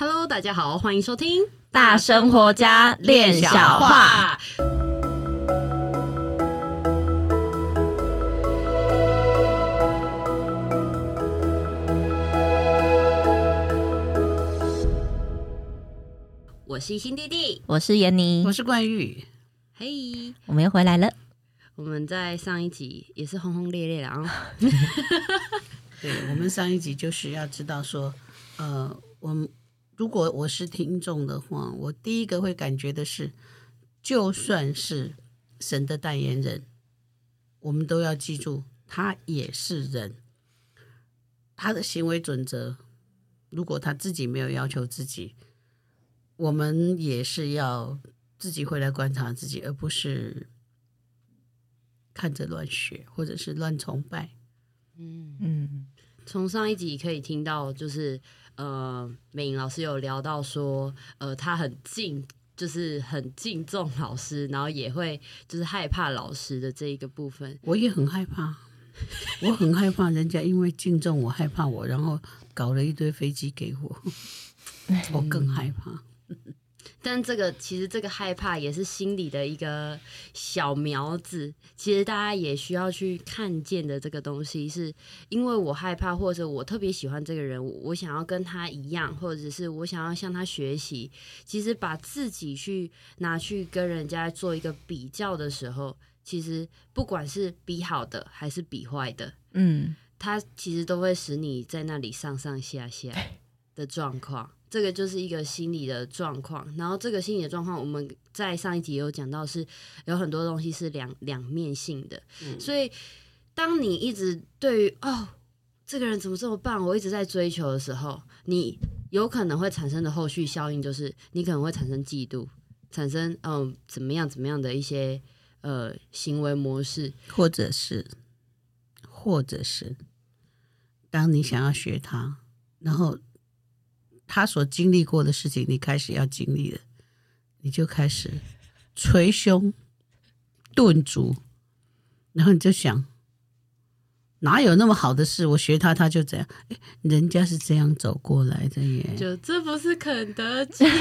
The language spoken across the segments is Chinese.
Hello，大家好，欢迎收听大生活家练小话。我是新弟弟，我是闫妮，我是冠玉。嘿、hey，我们又回来了。我们在上一集也是轰轰烈烈的啊。对，我们上一集就是要知道说，呃，我如果我是听众的话，我第一个会感觉的是，就算是神的代言人，我们都要记住，他也是人，他的行为准则，如果他自己没有要求自己。我们也是要自己回来观察自己，而不是看着乱学或者是乱崇拜。嗯嗯，从上一集可以听到，就是呃，美颖老师有聊到说，呃，他很敬，就是很敬重老师，然后也会就是害怕老师的这一个部分。我也很害怕，我很害怕人家因为敬重我，害怕我，然后搞了一堆飞机给我，我更害怕。但这个其实这个害怕也是心里的一个小苗子，其实大家也需要去看见的这个东西，是因为我害怕，或者我特别喜欢这个人，我想要跟他一样，或者是我想要向他学习。其实把自己去拿去跟人家做一个比较的时候，其实不管是比好的还是比坏的，嗯，他其实都会使你在那里上上下下的状况。这个就是一个心理的状况，然后这个心理的状况，我们在上一集有讲到，是有很多东西是两两面性的。嗯。所以，当你一直对于哦，这个人怎么这么棒，我一直在追求的时候，你有可能会产生的后续效应就是，你可能会产生嫉妒，产生嗯、呃、怎么样怎么样的一些呃行为模式，或者是，或者是，当你想要学他，然后。他所经历过的事情，你开始要经历了，你就开始捶胸顿足，然后你就想，哪有那么好的事？我学他，他就这样。哎，人家是这样走过来的耶。就这不是肯德基，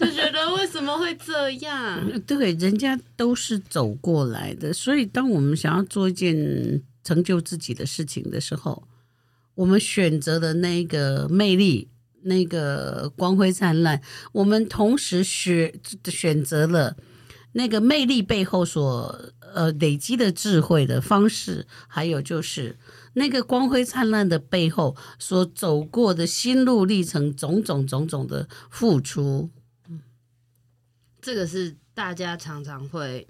就觉得为什么会这样？对，人家都是走过来的。所以，当我们想要做一件成就自己的事情的时候，我们选择的那个魅力，那个光辉灿烂，我们同时选选择了那个魅力背后所呃累积的智慧的方式，还有就是那个光辉灿烂的背后所走过的心路历程，种种种种的付出，嗯这个是大家常常会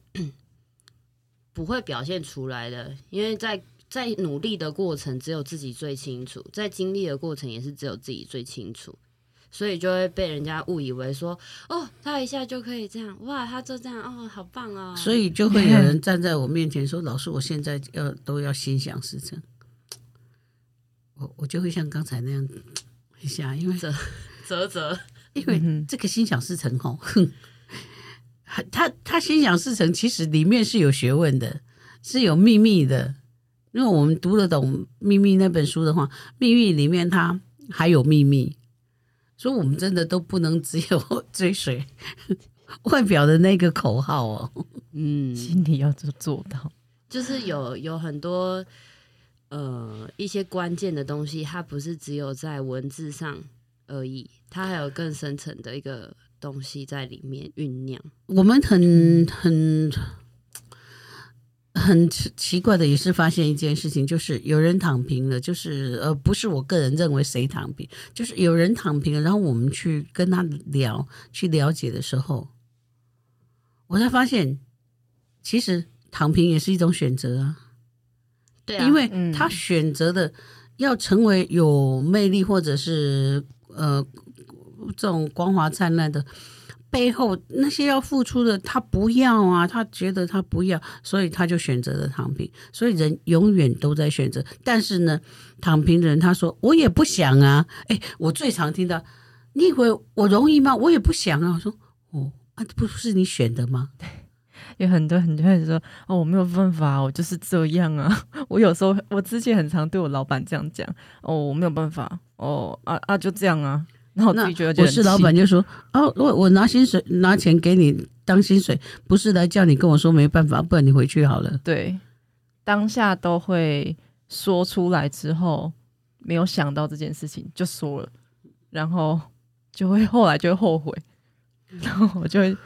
不会表现出来的，因为在。在努力的过程，只有自己最清楚；在经历的过程，也是只有自己最清楚。所以就会被人家误以为说：“哦，他一下就可以这样，哇，他就这样，哦，好棒哦。”所以就会有人站在我面前说：“老师，我现在要都要心想事成。”我我就会像刚才那样一下，因为啧啧啧，因为这个心想事成哦，哼，他他心想事成，其实里面是有学问的，是有秘密的。因为我们读得懂《秘密》那本书的话，《秘密》里面它还有秘密，所以我们真的都不能只有追随 外表的那个口号哦。嗯，心里要做做到，就是有有很多呃一些关键的东西，它不是只有在文字上而已，它还有更深层的一个东西在里面酝酿。我们很很。很奇怪的也是发现一件事情，就是有人躺平了，就是呃，不是我个人认为谁躺平，就是有人躺平了，然后我们去跟他聊，去了解的时候，我才发现，其实躺平也是一种选择啊。对啊，因为他选择的要成为有魅力或者是呃这种光华灿烂的。背后那些要付出的，他不要啊，他觉得他不要，所以他就选择了躺平。所以人永远都在选择，但是呢，躺平的人他说我也不想啊。哎，我最常听到，你以为我容易吗？我也不想啊。我说哦，啊，不是你选的吗？有很多很多人说哦，我没有办法，我就是这样啊。我有时候我之前很常对我老板这样讲哦，我没有办法哦啊啊就这样啊。然后我自己觉得，我是老板就说哦，我我拿薪水拿钱给你当薪水，不是来叫你跟我说没办法，不然你回去好了。对，当下都会说出来之后，没有想到这件事情就说了，然后就会后来就会后悔，然后我就会。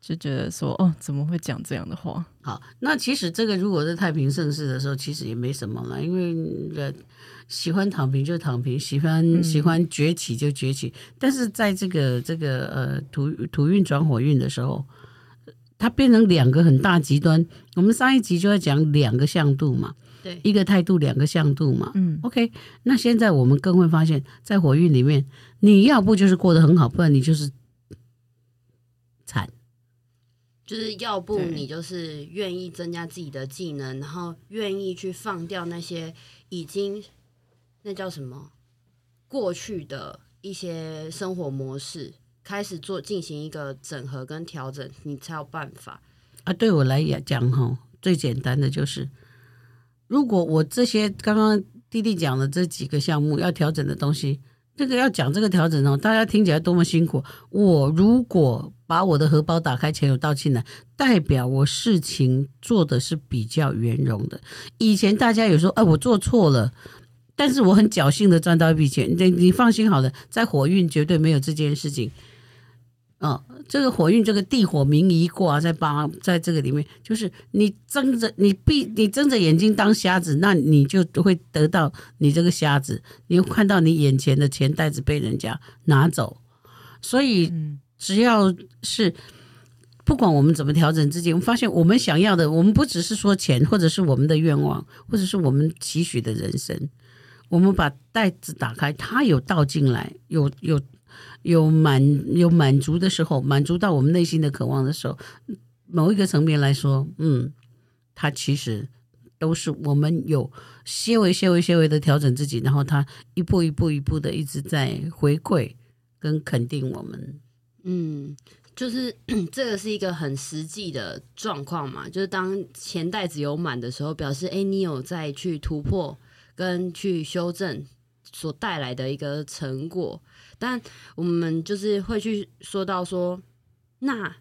就觉得说哦，怎么会讲这样的话？好，那其实这个如果是太平盛世的时候，其实也没什么了，因为喜欢躺平就躺平，喜欢、嗯、喜欢崛起就崛起。但是在这个这个呃土土运转火运的时候，它变成两个很大极端。我们上一集就要讲两个向度嘛，对，一个态度，两个向度嘛。嗯，OK。那现在我们更会发现，在火运里面，你要不就是过得很好，不然你就是惨。就是要不你就是愿意增加自己的技能，然后愿意去放掉那些已经那叫什么过去的一些生活模式，开始做进行一个整合跟调整，你才有办法啊。对我来讲，哈，最简单的就是，如果我这些刚刚弟弟讲的这几个项目要调整的东西。这个要讲这个调整哦，大家听起来多么辛苦。我如果把我的荷包打开，钱有倒进来，代表我事情做的是比较圆融的。以前大家有说，哎，我做错了，但是我很侥幸的赚到一笔钱。你你放心好了，在火运绝对没有这件事情。哦，这个火运，这个地火明夷卦在八，在这个里面，就是你睁着你闭你睁着眼睛当瞎子，那你就会得到你这个瞎子，你会看到你眼前的钱袋子被人家拿走。所以，只要是不管我们怎么调整自己，我们发现我们想要的，我们不只是说钱，或者是我们的愿望，或者是我们期许的人生，我们把袋子打开，它有倒进来，有有。有满有满足的时候，满足到我们内心的渴望的时候，某一个层面来说，嗯，它其实都是我们有些微、些微、些微的调整自己，然后它一步一步、一步的一直在回馈跟肯定我们。嗯，就是 这个是一个很实际的状况嘛，就是当钱袋子有满的时候，表示哎，你有在去突破跟去修正所带来的一个成果。但我们就是会去说到说，那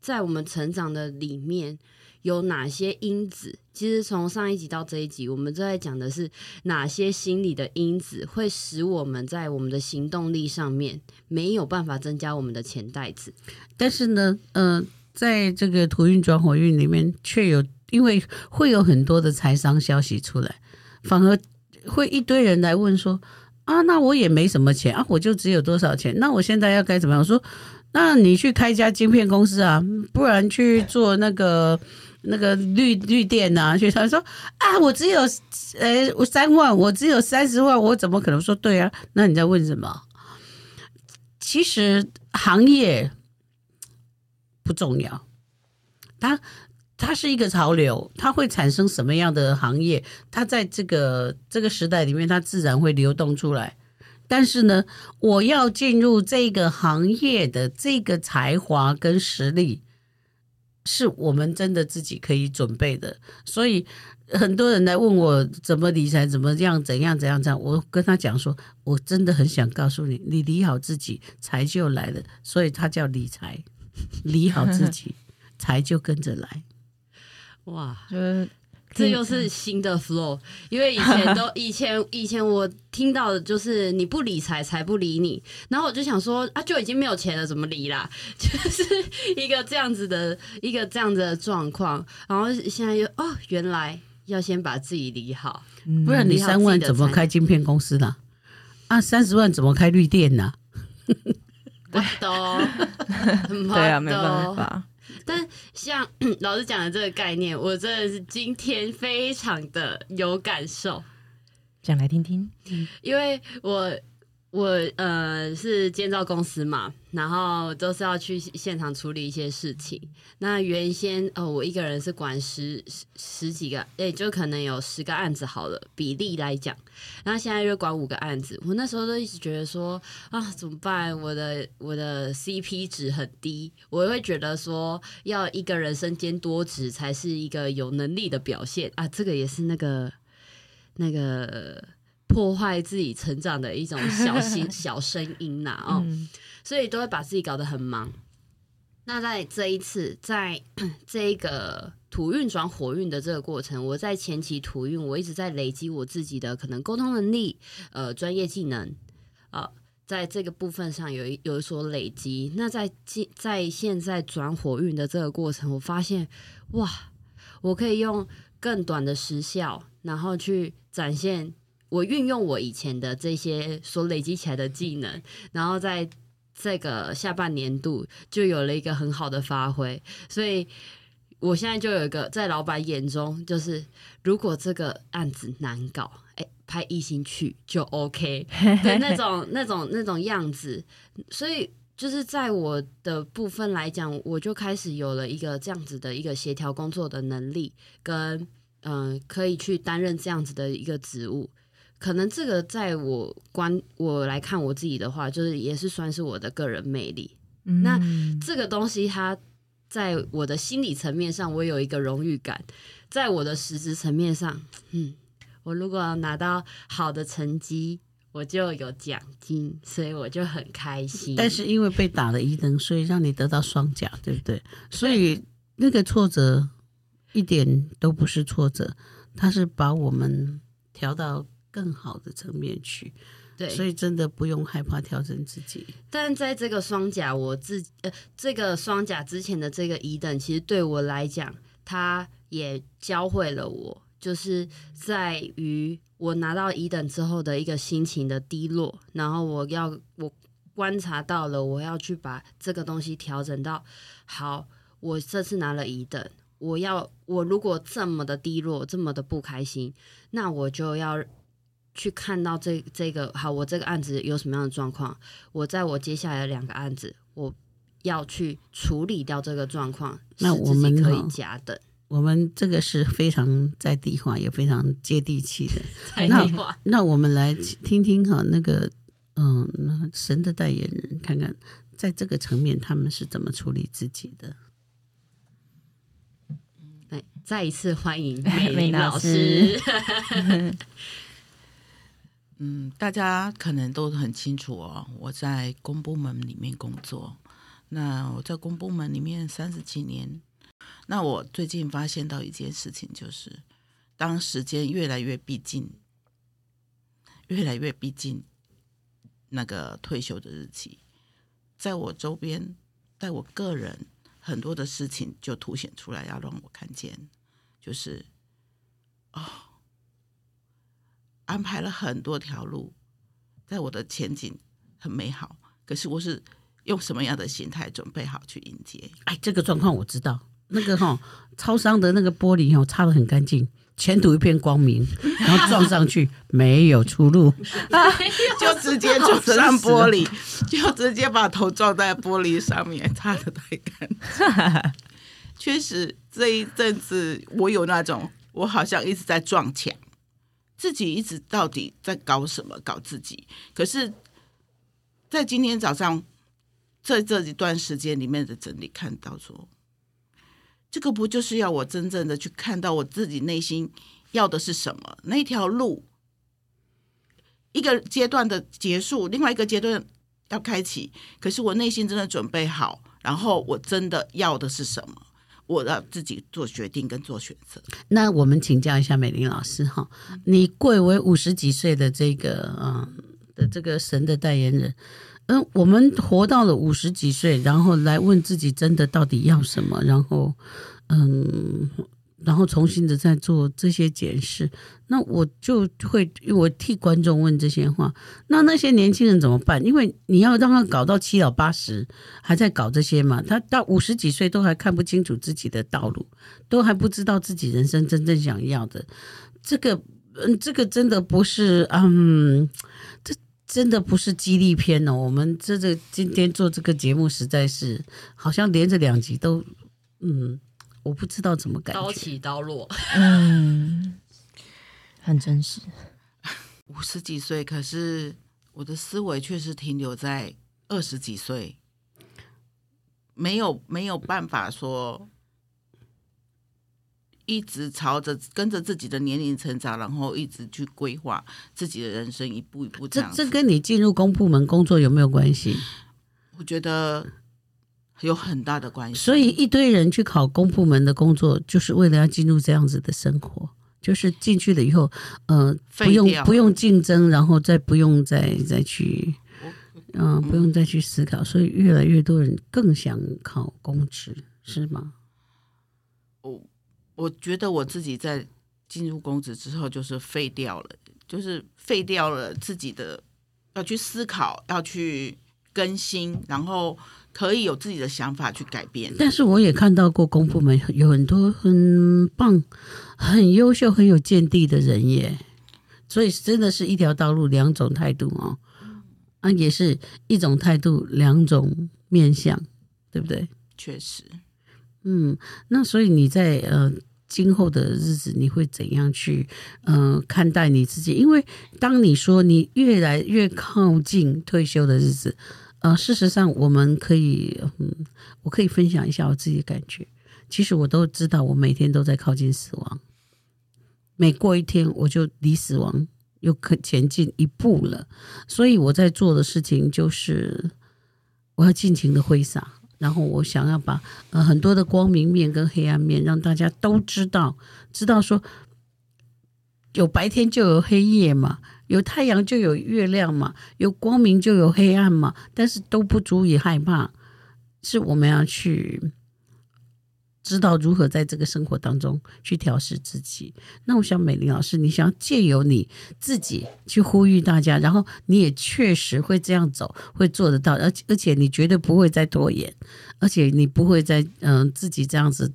在我们成长的里面有哪些因子？其实从上一集到这一集，我们都在讲的是哪些心理的因子会使我们在我们的行动力上面没有办法增加我们的钱袋子。但是呢，呃，在这个土运转火运里面，却有因为会有很多的财商消息出来，反而会一堆人来问说。啊，那我也没什么钱啊，我就只有多少钱？那我现在要该怎么样？说，那你去开一家晶片公司啊，不然去做那个那个绿绿电呐、啊？去他说啊，我只有呃，三万，我只有三十万，我怎么可能说对啊？那你在问什么？其实行业不重要，他。它是一个潮流，它会产生什么样的行业？它在这个这个时代里面，它自然会流动出来。但是呢，我要进入这个行业的这个才华跟实力，是我们真的自己可以准备的。所以很多人来问我怎么理财，怎么样，怎样，怎样，怎样。我跟他讲说，我真的很想告诉你，你理好自己，财就来了。所以它叫理财，理好自己，财就跟着来。哇，就是这又是新的 flow，因为以前都 以前以前我听到的就是你不理财，财不理你，然后我就想说啊，就已经没有钱了，怎么理啦？就是一个这样子的一个这样子的状况，然后现在又哦，原来要先把自己理好，不然你三万怎么开晶片公司呢？啊，三十万怎么开绿电呢？不懂，对啊，没办法。但像 老师讲的这个概念，我真的是今天非常的有感受，讲来听听。因为我我呃是建造公司嘛，然后都是要去现场处理一些事情。那原先哦，我一个人是管十十十几个，诶、就可能有十个案子好了，比例来讲。然后现在就管五个案子，我那时候都一直觉得说啊，怎么办？我的我的 CP 值很低，我会觉得说要一个人身兼多职才是一个有能力的表现啊。这个也是那个那个。破坏自己成长的一种小心 小声音呐，哦，嗯、所以都会把自己搞得很忙。那在这一次，在 这个土运转火运的这个过程，我在前期土运，我一直在累积我自己的可能沟通能力，呃，专业技能啊、呃，在这个部分上有一有所累积。那在在现在转火运的这个过程，我发现哇，我可以用更短的时效，然后去展现。我运用我以前的这些所累积起来的技能，然后在这个下半年度就有了一个很好的发挥，所以我现在就有一个在老板眼中，就是如果这个案子难搞，哎，派一星去就 OK 的那种、那种、那种样子，所以就是在我的部分来讲，我就开始有了一个这样子的一个协调工作的能力，跟嗯、呃，可以去担任这样子的一个职务。可能这个在我观我来看我自己的话，就是也是算是我的个人魅力。嗯、那这个东西，它在我的心理层面上，我有一个荣誉感；在我的实质层面上，嗯，我如果拿到好的成绩，我就有奖金，所以我就很开心。但是因为被打了一灯，所以让你得到双奖，对不对？所以那个挫折一点都不是挫折，它是把我们调到。更好的层面去，对，所以真的不用害怕调整自己。但在这个双甲，我自呃，这个双甲之前的这个乙等，其实对我来讲，它也教会了我，就是在于我拿到乙等之后的一个心情的低落，然后我要我观察到了，我要去把这个东西调整到好。我这次拿了乙等，我要我如果这么的低落，这么的不开心，那我就要。去看到这这个好，我这个案子有什么样的状况？我在我接下来的两个案子，我要去处理掉这个状况。那我们可以加等。我们这个是非常在地化，也非常接地气的。在地化。那那我们来听听哈，那个嗯，那神的代言人，看看在这个层面他们是怎么处理自己的。来，再一次欢迎 美伶老师。嗯，大家可能都很清楚哦。我在公部门里面工作，那我在公部门里面三十几年。那我最近发现到一件事情，就是当时间越来越逼近，越来越逼近那个退休的日期，在我周边，在我个人很多的事情就凸显出来，要让我看见，就是哦。安排了很多条路，在我的前景很美好。可是我是用什么样的心态准备好去迎接？哎，这个状况我知道。那个哈，超商的那个玻璃哦，擦的很干净，前途一片光明。然后撞上去没有出路，就直接撞上玻璃，就直接把头撞在玻璃上面，擦的太干净。确实，这一阵子我有那种，我好像一直在撞墙。自己一直到底在搞什么？搞自己。可是，在今天早上，在这一段时间里面的整理，看到说，这个不就是要我真正的去看到我自己内心要的是什么？那条路，一个阶段的结束，另外一个阶段要开启。可是我内心真的准备好，然后我真的要的是什么？我要自己做决定跟做选择。那我们请教一下美玲老师哈，你贵为五十几岁的这个嗯的这个神的代言人，嗯，我们活到了五十几岁，然后来问自己真的到底要什么，然后嗯。然后重新的再做这些检视，那我就会我替观众问这些话。那那些年轻人怎么办？因为你要让他搞到七老八十还在搞这些嘛，他到五十几岁都还看不清楚自己的道路，都还不知道自己人生真正想要的。这个，嗯，这个真的不是，嗯，这真的不是激励片哦。我们这这今天做这个节目，实在是好像连着两集都，嗯，我不知道怎么感觉。刀起刀落，嗯，很真实。五十几岁，可是我的思维却是停留在二十几岁，没有没有办法说。一直朝着跟着自己的年龄成长，然后一直去规划自己的人生，一步一步这样。这这跟你进入公部门工作有没有关系？我觉得有很大的关系。所以一堆人去考公部门的工作，就是为了要进入这样子的生活，就是进去了以后，呃，不用不用竞争，然后再不用再再去，嗯、呃，不用再去思考，所以越来越多人更想考公职，是吗？我。我觉得我自己在进入公职之后，就是废掉了，就是废掉了自己的要去思考，要去更新，然后可以有自己的想法去改变。但是我也看到过公部门有很多很棒、很优秀、很有见地的人耶，所以真的是一条道路，两种态度哦，啊，也是一种态度，两种面向，对不对？确实，嗯，那所以你在呃。今后的日子，你会怎样去嗯、呃、看待你自己？因为当你说你越来越靠近退休的日子，呃，事实上我们可以，嗯，我可以分享一下我自己的感觉。其实我都知道，我每天都在靠近死亡，每过一天我就离死亡又可前进一步了。所以我在做的事情就是，我要尽情的挥洒。然后我想要把呃很多的光明面跟黑暗面让大家都知道，知道说有白天就有黑夜嘛，有太阳就有月亮嘛，有光明就有黑暗嘛，但是都不足以害怕，是我们要去。知道如何在这个生活当中去调试自己。那我想，美玲老师，你想借由你自己去呼吁大家，然后你也确实会这样走，会做得到，而且而且你绝对不会再拖延，而且你不会再嗯、自己这样子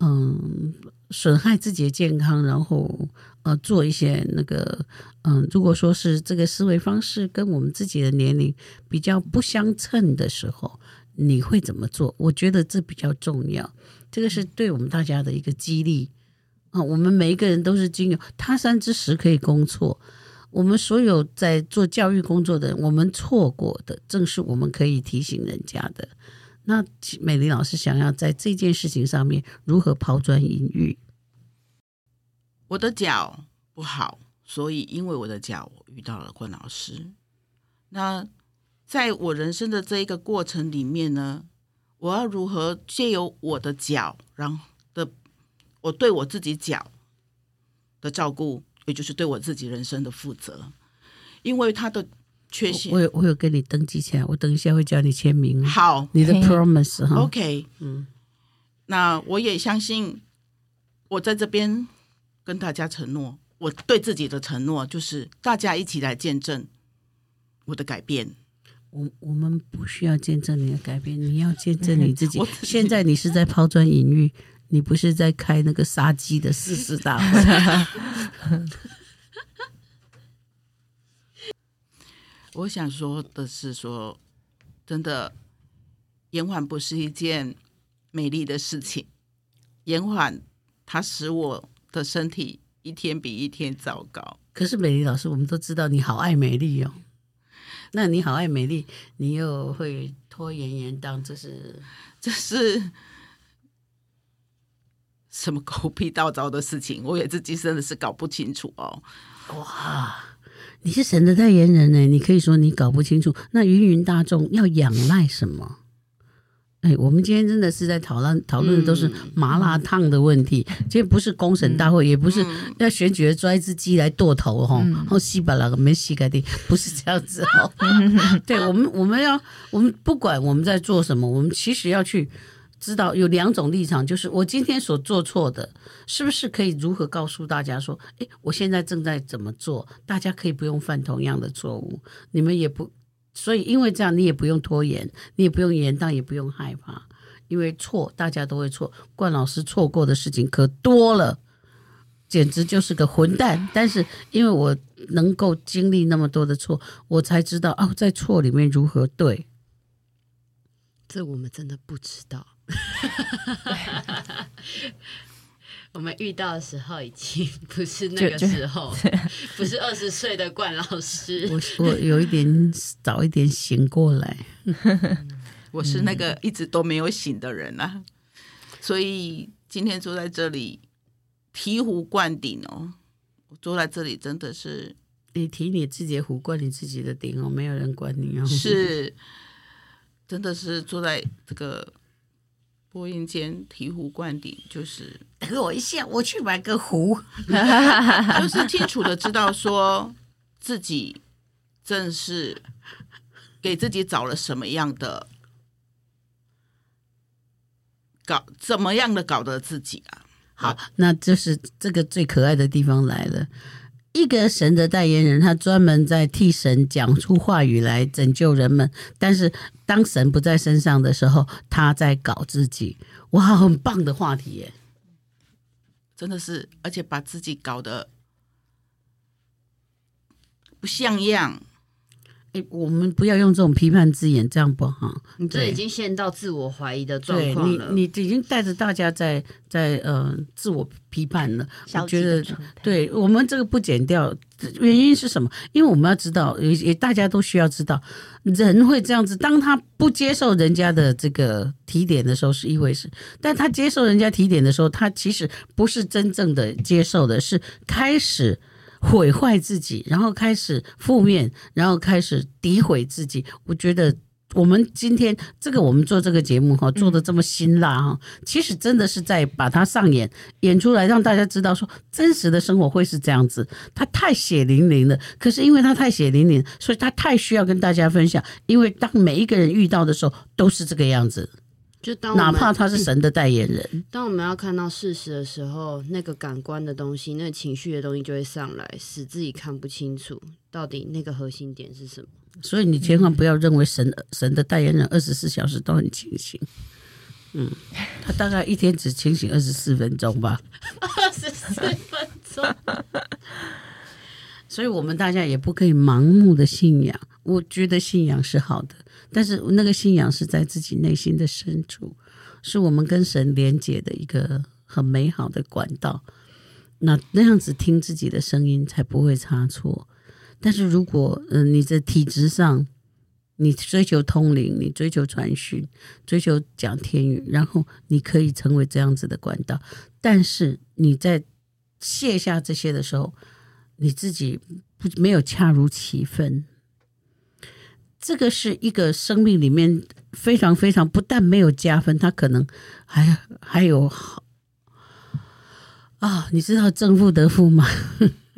嗯损害自己的健康，然后呃做一些那个嗯、如果说是这个思维方式跟我们自己的年龄比较不相称的时候，你会怎么做？我觉得这比较重要。这个是对我们大家的一个激励啊！我们每一个人都是经由他山之石可以攻错。我们所有在做教育工作的人，我们错过的正是我们可以提醒人家的。那美玲老师想要在这件事情上面如何抛砖引玉？我的脚不好，所以因为我的脚，遇到了关老师。那在我人生的这一个过程里面呢，我要如何借由我的脚，然后的我对我自己脚的照顾，也就是对我自己人生的负责，因为他的缺陷，我有我有跟你登记起来，我等一下会叫你签名。好，你的 promise 哈，OK，嗯，那我也相信，我在这边跟大家承诺，我对自己的承诺就是大家一起来见证我的改变。我我们不需要见证你的改变，你要见证 你自己。现在你是在抛砖引玉，你不是在开那个杀鸡的誓师大会。我想说的是说，说真的，延缓不是一件美丽的事情。延缓它使我的身体一天比一天糟糕。可是美丽老师，我们都知道你好爱美丽哦。那你好爱美丽，你又会拖延延宕，这是这是什么狗屁倒灶的事情？我也自己真的是搞不清楚哦。哇，你是神的代言人呢，你可以说你搞不清楚。那芸芸大众要仰赖什么？哎，我们今天真的是在讨论讨论的都是麻辣烫的问题，嗯、今天不是公审大会，嗯、也不是要选举的抓一只鸡来剁头哈，然后西巴拉个没洗干净，不是这样子哦。嗯、对我们，我们要我们不管我们在做什么，我们其实要去知道有两种立场，就是我今天所做错的，是不是可以如何告诉大家说，哎，我现在正在怎么做，大家可以不用犯同样的错误，你们也不。所以，因为这样，你也不用拖延，你也不用延宕，也不用害怕，因为错大家都会错。冠老师错过的事情可多了，简直就是个混蛋。但是因为我能够经历那么多的错，我才知道哦，在错里面如何对。这我们真的不知道。我们遇到的时候已经不是那个时候，不是二十岁的冠老师。我我有一点早一点醒过来，我是那个一直都没有醒的人啊。所以今天坐在这里醍醐灌顶哦，我坐在这里真的是你提你自己的壶，灌你自己的顶哦，没有人管你哦。是，真的是坐在这个。播音间醍醐灌顶，就是 等我一下，我去买个壶，就是清楚的知道说自己正是给自己找了什么样的搞，怎么样的搞得自己啊？好，那就是这个最可爱的地方来了。一个神的代言人，他专门在替神讲出话语来拯救人们。但是当神不在身上的时候，他在搞自己。哇，很棒的话题耶！真的是，而且把自己搞得不像样。哎，我们不要用这种批判字眼，这样不好。你这已经陷到自我怀疑的状况了。你你已经带着大家在在呃自我批判了。我觉得，对我们这个不减掉，原因是什么？因为我们要知道，也也大家都需要知道，人会这样子。当他不接受人家的这个提点的时候是一回事，但他接受人家提点的时候，他其实不是真正的接受的，是开始。毁坏自己，然后开始负面，然后开始诋毁自己。我觉得我们今天这个我们做这个节目哈，做的这么辛辣哈，其实真的是在把它上演演出来，让大家知道说真实的生活会是这样子。它太血淋淋了，可是因为它太血淋淋，所以它太需要跟大家分享。因为当每一个人遇到的时候，都是这个样子。就当哪怕他是神的代言人，嗯，当我们要看到事实的时候，那个感官的东西，那个情绪的东西就会上来，使自己看不清楚到底那个核心点是什么。所以你千万不要认为神神的代言人二十四小时都很清醒。嗯，他大概一天只清醒二十四分钟吧。二十四分钟。所以我们大家也不可以盲目的信仰。我觉得信仰是好的。但是那个信仰是在自己内心的深处，是我们跟神连接的一个很美好的管道。那那样子听自己的声音才不会差错。但是如果嗯、你在体质上，你追求通灵，你追求传讯，追求讲天语，然后你可以成为这样子的管道。但是你在卸下这些的时候，你自己不没有恰如其分。这个是一个生命里面非常非常不但没有加分，他可能还还有好啊！你知道正负得负吗？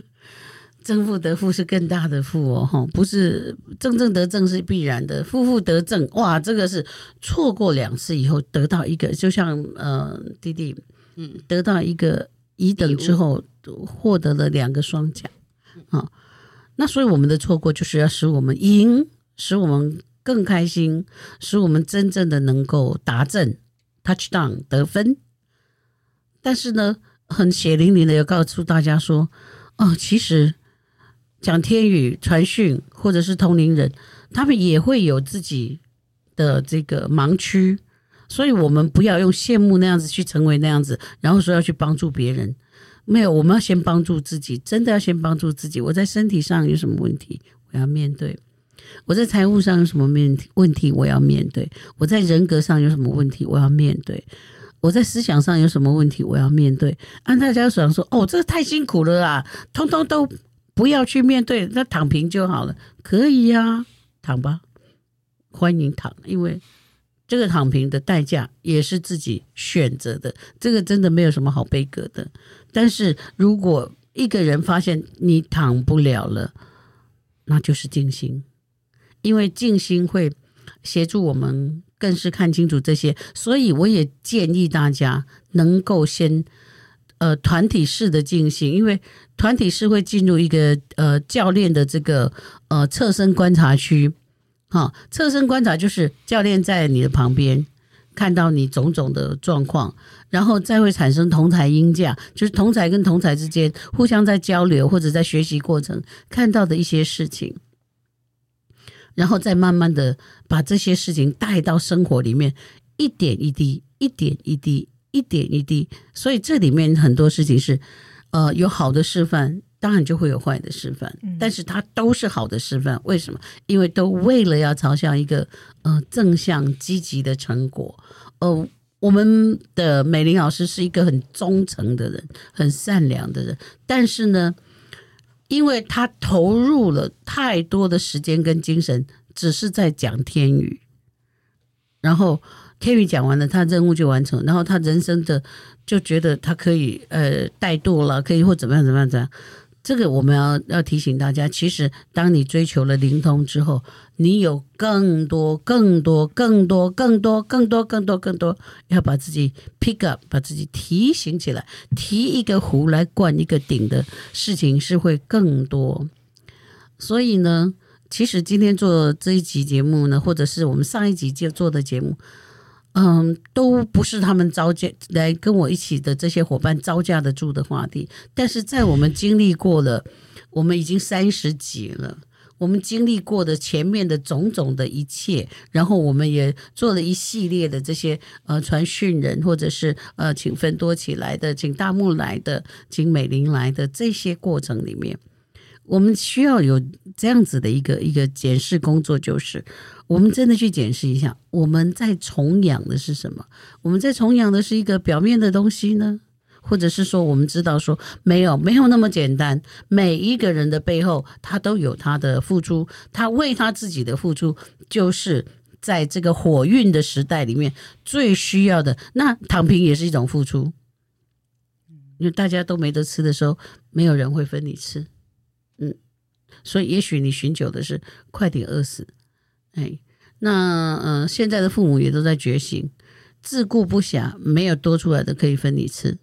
正负得负是更大的负哦，哈，不是正正得正是必然的，负负得正，哇，这个是错过两次以后得到一个，就像呃弟弟，嗯，得到一个乙等之后获得了两个双奖啊，那所以我们的错过就是要使我们赢。使我们更开心，使我们真正的能够达阵，touchdown 得分。但是呢，很血淋淋的要告诉大家说，哦，其实讲天语、传讯或者是通灵人，他们也会有自己的这个盲区，所以我们不要用羡慕那样子去成为那样子，然后说要去帮助别人。没有，我们要先帮助自己，真的要先帮助自己。我在身体上有什么问题，我要面对。我在财务上有什么问题？问题我要面对。我在人格上有什么问题？我要面对。我在思想上有什么问题？我要面对。按大家想说，哦，这个太辛苦了啦，通通都不要去面对，那躺平就好了。可以呀、躺吧，欢迎躺，因为这个躺平的代价也是自己选择的。这个真的没有什么好悲歌的。但是如果一个人发现你躺不了了，那就是静心。因为静心会协助我们更是看清楚这些，所以我也建议大家能够先呃团体式的静心，因为团体式会进入一个呃教练的这个呃侧身观察区，哈，侧身观察就是教练在你的旁边看到你种种的状况，然后再会产生同侪鹰架，就是同台跟同台之间互相在交流或者在学习过程看到的一些事情，然后再慢慢的把这些事情带到生活里面，一点一滴，一点一滴，一点一滴，所以这里面很多事情是，呃，有好的示范。当然就会有坏的示范，但是它都是好的示范。为什么？因为都为了要朝向一个呃正向积极的成果。呃，我们的美玲老师是一个很忠诚的人，很善良的人，但是呢，因为他投入了太多的时间跟精神，只是在讲天语，然后天语讲完了，他任务就完成，然后他人生的就觉得他可以呃怠惰了，可以或怎么样怎么样怎样。这个我们要要提醒大家，其实当你追求了灵通之后，你有更多、更多、更多、更多、更多、更多、更多，要把自己 pick up，把自己提醒起来，提一个壶来灌一个鼎的事情是会更多。所以呢，其实今天做这一集节目呢，或者是我们上一集就做的节目。嗯，都不是他们招架来跟我一起的这些伙伴招架得住的话题。但是在我们经历过了，我们已经三十几了，我们经历过的前面的种种的一切，然后我们也做了一系列的这些呃传讯人，或者是呃请芬多起来的，请大木来的，请美玲来的这些过程里面。我们需要有这样子的一个一个检视工作，就是我们真的去检视一下，我们在崇仰的是什么？我们在崇仰的是一个表面的东西呢，或者是说，我们知道说没有没有那么简单，每一个人的背后他都有他的付出，他为他自己的付出，就是在这个火运的时代里面最需要的。那躺平也是一种付出，因为大家都没得吃的时候，没有人会分你吃。嗯，所以也许你寻求的是快点饿死，哎，那呃，现在的父母也都在觉醒，自顾不暇，没有多出来的可以分你吃，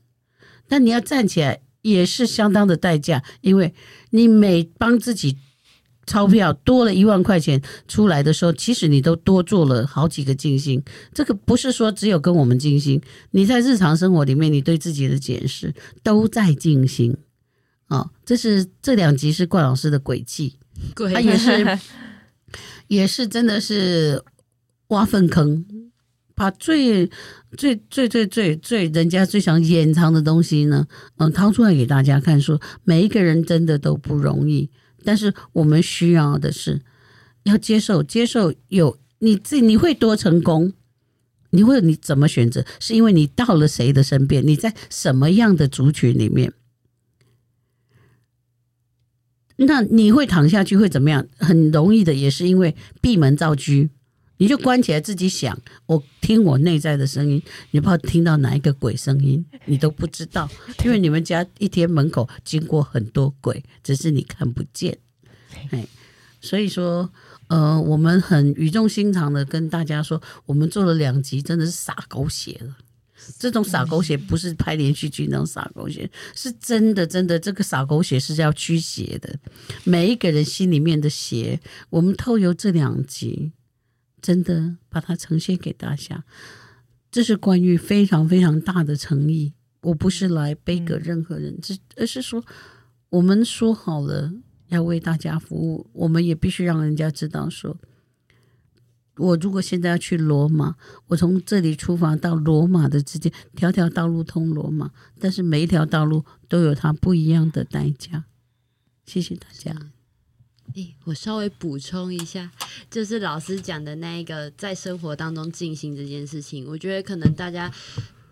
但你要站起来也是相当的代价，因为你每帮自己钞票多了一万块钱出来的时候，其实你都多做了好几个静心。这个不是说只有跟我们静心，你在日常生活里面，你对自己的检视都在静心。哦，这是这两集是冠老师的诡计，他也是 也是真的是挖粪坑，把最最最最最最人家最想掩藏的东西呢，嗯，掏出来给大家看，说每一个人真的都不容易，但是我们需要的是要接受，接受有你自你会多成功，你会你怎么选择，是因为你到了谁的身边，你在什么样的族群里面。那你会躺下去会怎么样？很容易的，也是因为闭门造车，你就关起来自己想，我听我内在的声音，你不知道听到哪一个鬼声音，你都不知道，因为你们家一天门口经过很多鬼，只是你看不见。哎，所以说，呃，我们很语重心长的跟大家说，我们做了两集，真的是洒狗血了。这种洒狗血不是拍连续剧那种洒狗血，是真的，真的，这个洒狗血是要驱邪的。每一个人心里面的邪，我们透由这两集，真的把它呈现给大家。这是关于非常非常大的诚意。我不是来背给任何人，这而是说，我们说好了要为大家服务，我们也必须让人家知道说。我如果现在要去罗马，我从这里出发到罗马的之间，条条道路通罗马，但是每一条道路都有它不一样的代价。谢谢大家。诶，我稍微补充一下，就是老师讲的那一个在生活当中进行这件事情，我觉得可能大家。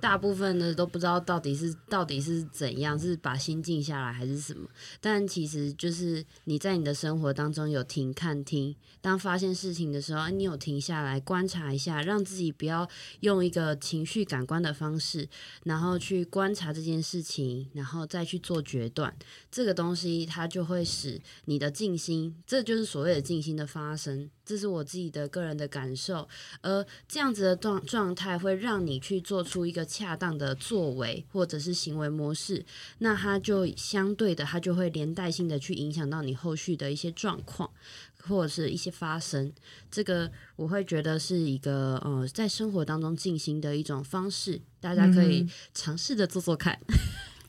大部分的都不知道到底是到底是怎样，是把心静下来还是什么？但其实就是你在你的生活当中有停看听，当发现事情的时候，你有停下来观察一下，让自己不要用一个情绪感官的方式，然后去观察这件事情，然后再去做决断。这个东西它就会使你的静心，这就是所谓的静心的发生。这是我自己的个人的感受，而这样子的状状态会让你去做出一个。恰当的作为或者是行为模式，那它就相对的，它就会连带性的去影响到你后续的一些状况或者是一些发生。这个我会觉得是一个呃，在生活当中进行的一种方式，大家可以尝试着做做看。嗯、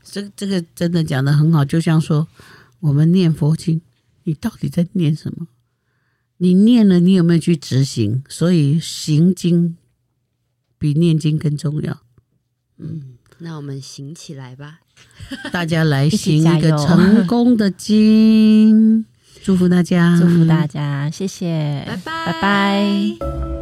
这这个真的讲的很好，就像说我们念佛经，你到底在念什么？你念了，你有没有去执行？所以行经比念经更重要。嗯，那我们行起来吧，大家来行一个成功的经，祝福大家，祝福大家，谢谢，拜拜，拜拜。